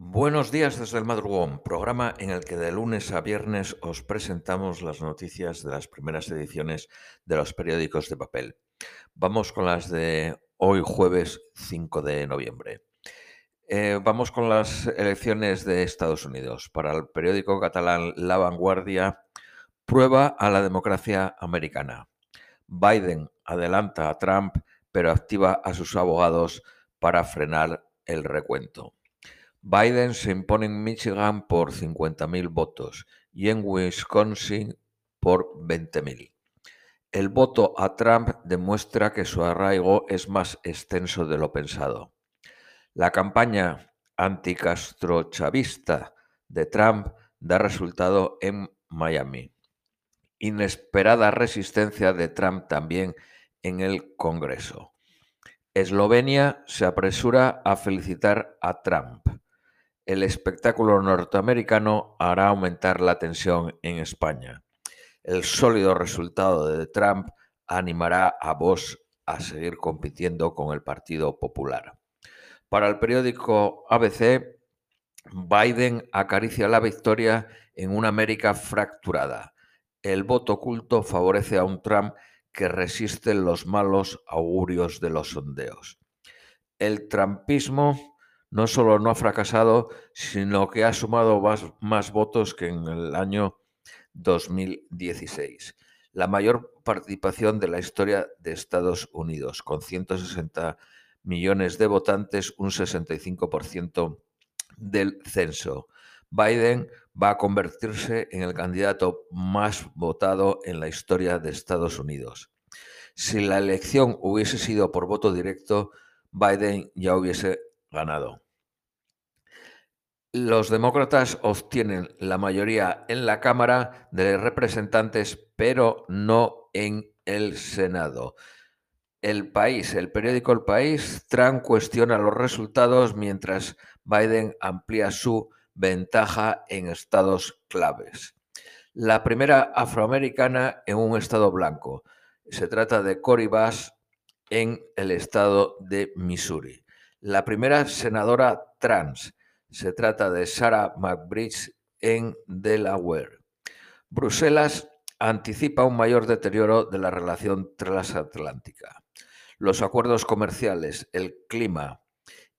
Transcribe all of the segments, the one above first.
Buenos días desde el madrugón, programa en el que de lunes a viernes os presentamos las noticias de las primeras ediciones de los periódicos de papel. Vamos con las de hoy jueves 5 de noviembre. Eh, vamos con las elecciones de Estados Unidos. Para el periódico catalán La Vanguardia, prueba a la democracia americana. Biden adelanta a Trump, pero activa a sus abogados para frenar el recuento. Biden se impone en Michigan por 50.000 votos y en Wisconsin por 20.000. El voto a Trump demuestra que su arraigo es más extenso de lo pensado. La campaña anticastrochavista de Trump da resultado en Miami. Inesperada resistencia de Trump también en el Congreso. Eslovenia se apresura a felicitar a Trump el espectáculo norteamericano hará aumentar la tensión en España. El sólido resultado de Trump animará a Vox a seguir compitiendo con el Partido Popular. Para el periódico ABC, Biden acaricia la victoria en una América fracturada. El voto oculto favorece a un Trump que resiste los malos augurios de los sondeos. El trumpismo no solo no ha fracasado, sino que ha sumado más, votos que en el año 2016. La mayor participación de la historia de Estados Unidos, con 160 millones de votantes, un 65% del censo. Biden va a convertirse en el candidato más votado en la historia de Estados Unidos. Si la elección hubiese sido por voto directo, Biden ya hubiese ganado. Los demócratas obtienen la mayoría en la Cámara de Representantes, pero no en el Senado. El país, el periódico El País, Trump cuestiona los resultados mientras Biden amplía su ventaja en estados claves. La primera afroamericana en un estado blanco. Se trata de Cory Bass en el estado de Missouri la primera senadora trans. Se trata de Sarah McBride en Delaware. Bruselas anticipa un mayor deterioro de la relación transatlántica. Los acuerdos comerciales, el clima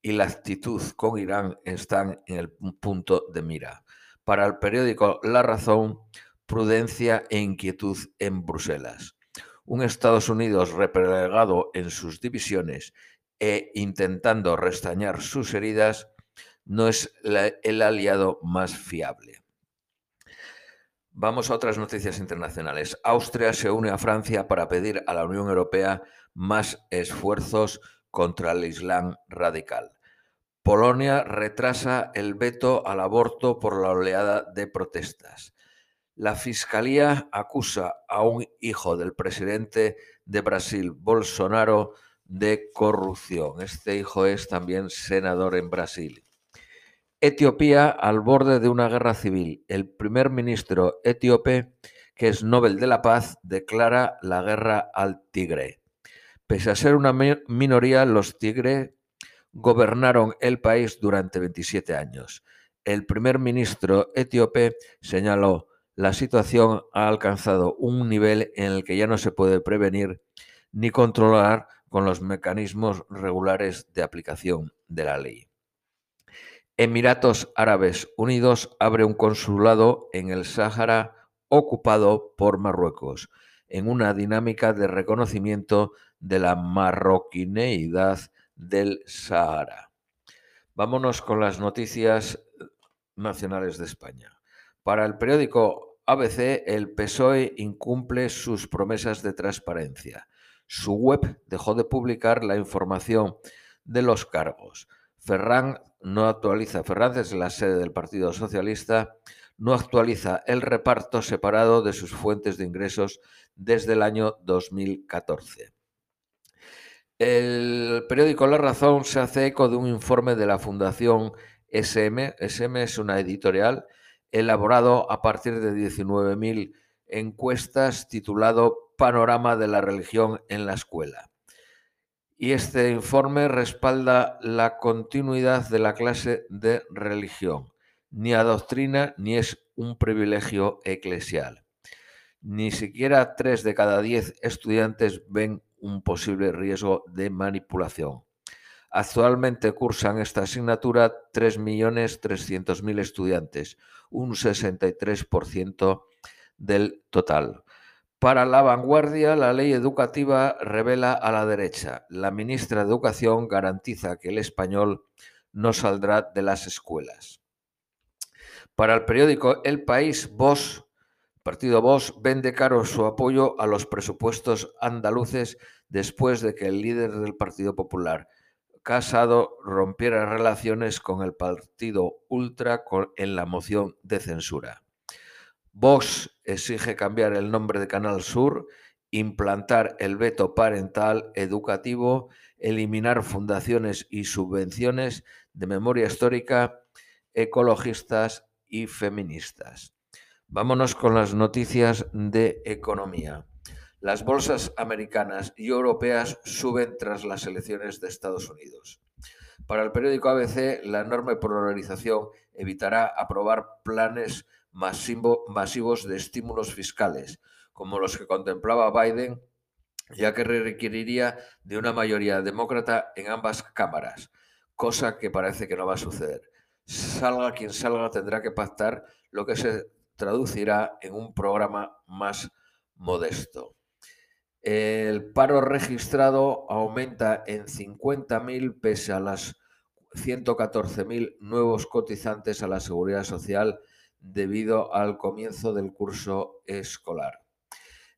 y la actitud con Irán están en el punto de mira. Para el periódico La Razón, prudencia e inquietud en Bruselas. Un Estados Unidos replegado en sus divisiones e intentando restañar sus heridas, no es el aliado más fiable. Vamos a otras noticias internacionales. Austria se une a Francia para pedir a la Unión Europea más esfuerzos contra el Islam radical. Polonia retrasa el veto al aborto por la oleada de protestas. La Fiscalía acusa a un hijo del presidente de Brasil, Bolsonaro, de corrupción. Este hijo es también senador en Brasil. Etiopía al borde de una guerra civil. El primer ministro etíope, que es Nobel de la Paz, declara la guerra al tigre. Pese a ser una minoría, los tigres gobernaron el país durante 27 años. El primer ministro etíope señaló, la situación ha alcanzado un nivel en el que ya no se puede prevenir ni controlar con los mecanismos regulares de aplicación de la ley. Emiratos Árabes Unidos abre un consulado en el Sáhara ocupado por Marruecos, en una dinámica de reconocimiento de la marroquineidad del Sahara. Vámonos con las noticias nacionales de España. Para el periódico ABC, el PSOE incumple sus promesas de transparencia su web dejó de publicar la información de los cargos. Ferran no actualiza, Ferran es la sede del Partido Socialista, no actualiza el reparto separado de sus fuentes de ingresos desde el año 2014. El periódico La Razón se hace eco de un informe de la Fundación SM. SM es una editorial elaborado a partir de 19.000 encuestas titulado Panorama de la religión en la escuela. y este informe respalda la continuidad de la clase de religión. Ni adoctrina ni es un privilegio eclesial. Ni siquiera tres de cada diez estudiantes ven un posible riesgo de manipulación. Actualmente cursan esta asignatura 3.300.000 estudiantes, un 63% del total. Para la vanguardia, la ley educativa revela a la derecha. La ministra de Educación garantiza que el español no saldrá de las escuelas. Para el periódico El País, Vos, partido Vos, vende caro su apoyo a los presupuestos andaluces después de que el líder del Partido Popular, Casado, rompiera relaciones con el partido Ultra en la moción de censura. Vox exige cambiar el nombre de Canal Sur, implantar el veto parental educativo, eliminar fundaciones y subvenciones de memoria histórica, ecologistas y feministas. Vámonos con las noticias de economía. Las bolsas americanas y europeas suben tras las elecciones de Estados Unidos. Para el periódico ABC, la enorme polarización evitará aprobar planes masivos de estímulos fiscales, como los que contemplaba Biden, ya que requeriría de una mayoría demócrata en ambas cámaras, cosa que parece que no va a suceder. Salga quien salga, tendrá que pactar lo que se traducirá en un programa más modesto. El paro registrado aumenta en 50.000 pese a las 114.000 nuevos cotizantes a la seguridad social debido al comienzo del curso escolar.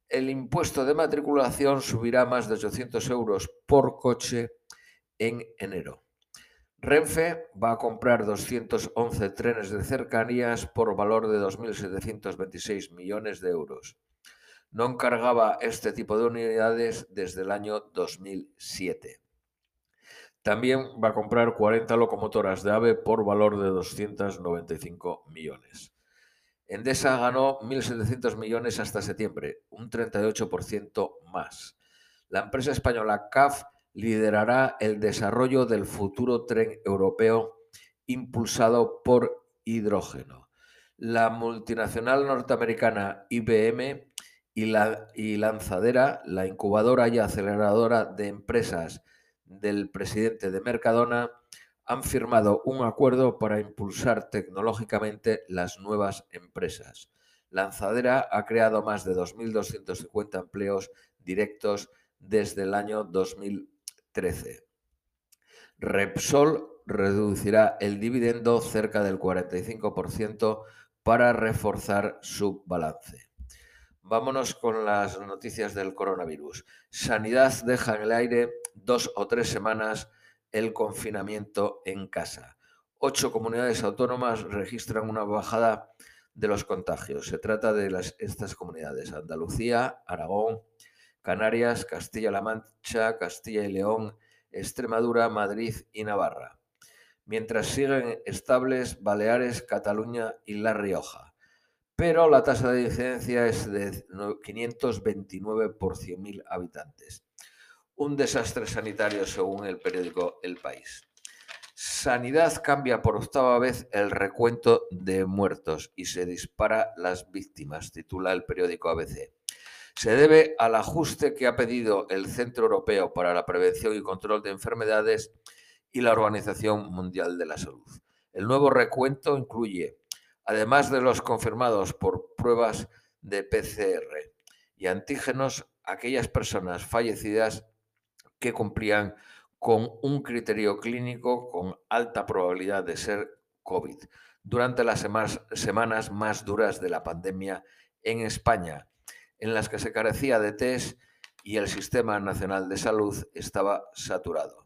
El impuesto de matriculación subirá más de 800 euros por coche en enero. Renfe va a comprar 211 trenes de cercanías por valor de 2.726 millones de euros. No encargaba este tipo de unidades desde el año 2007. También va a comprar 40 locomotoras de AVE por valor de 295 millones. Endesa ganó 1.700 millones hasta septiembre, un 38% más. La empresa española CAF liderará el desarrollo del futuro tren europeo impulsado por hidrógeno. La multinacional norteamericana IBM y la y Lanzadera, la incubadora y aceleradora de empresas del presidente de Mercadona han firmado un acuerdo para impulsar tecnológicamente las nuevas empresas. Lanzadera ha creado más de 2.250 empleos directos desde el año 2013. Repsol reducirá el dividendo cerca del 45% para reforzar su balance. Vámonos con las noticias del coronavirus. Sanidad deja en el aire dos o tres semanas el confinamiento en casa. Ocho comunidades autónomas registran una bajada de los contagios. Se trata de estas comunidades, Andalucía, Aragón, Canarias, Castilla-La Mancha, Castilla y León, Extremadura, Madrid y Navarra. Mientras siguen estables Baleares, Cataluña y La Rioja pero la tasa de incidencia es de 529 por 100.000 habitantes. Un desastre sanitario según el periódico El País. Sanidad cambia por octava vez el recuento de muertos y se dispara las víctimas, titula el periódico ABC. Se debe al ajuste que ha pedido el Centro Europeo para la Prevención y Control de Enfermedades y la Organización Mundial de la Salud. El nuevo recuento incluye además de los confirmados por pruebas de PCR y antígenos, aquellas personas fallecidas que cumplían con un criterio clínico con alta probabilidad de ser COVID durante las semanas más duras de la pandemia en España, en las que se carecía de test y el Sistema Nacional de Salud estaba saturado.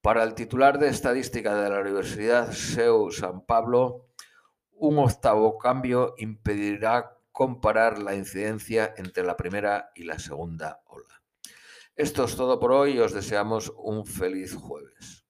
Para el titular de estadística de la Universidad SEU San Pablo, un octavo cambio impedirá comparar la incidencia entre la primera y la segunda ola. Esto es todo por hoy y os deseamos un feliz jueves.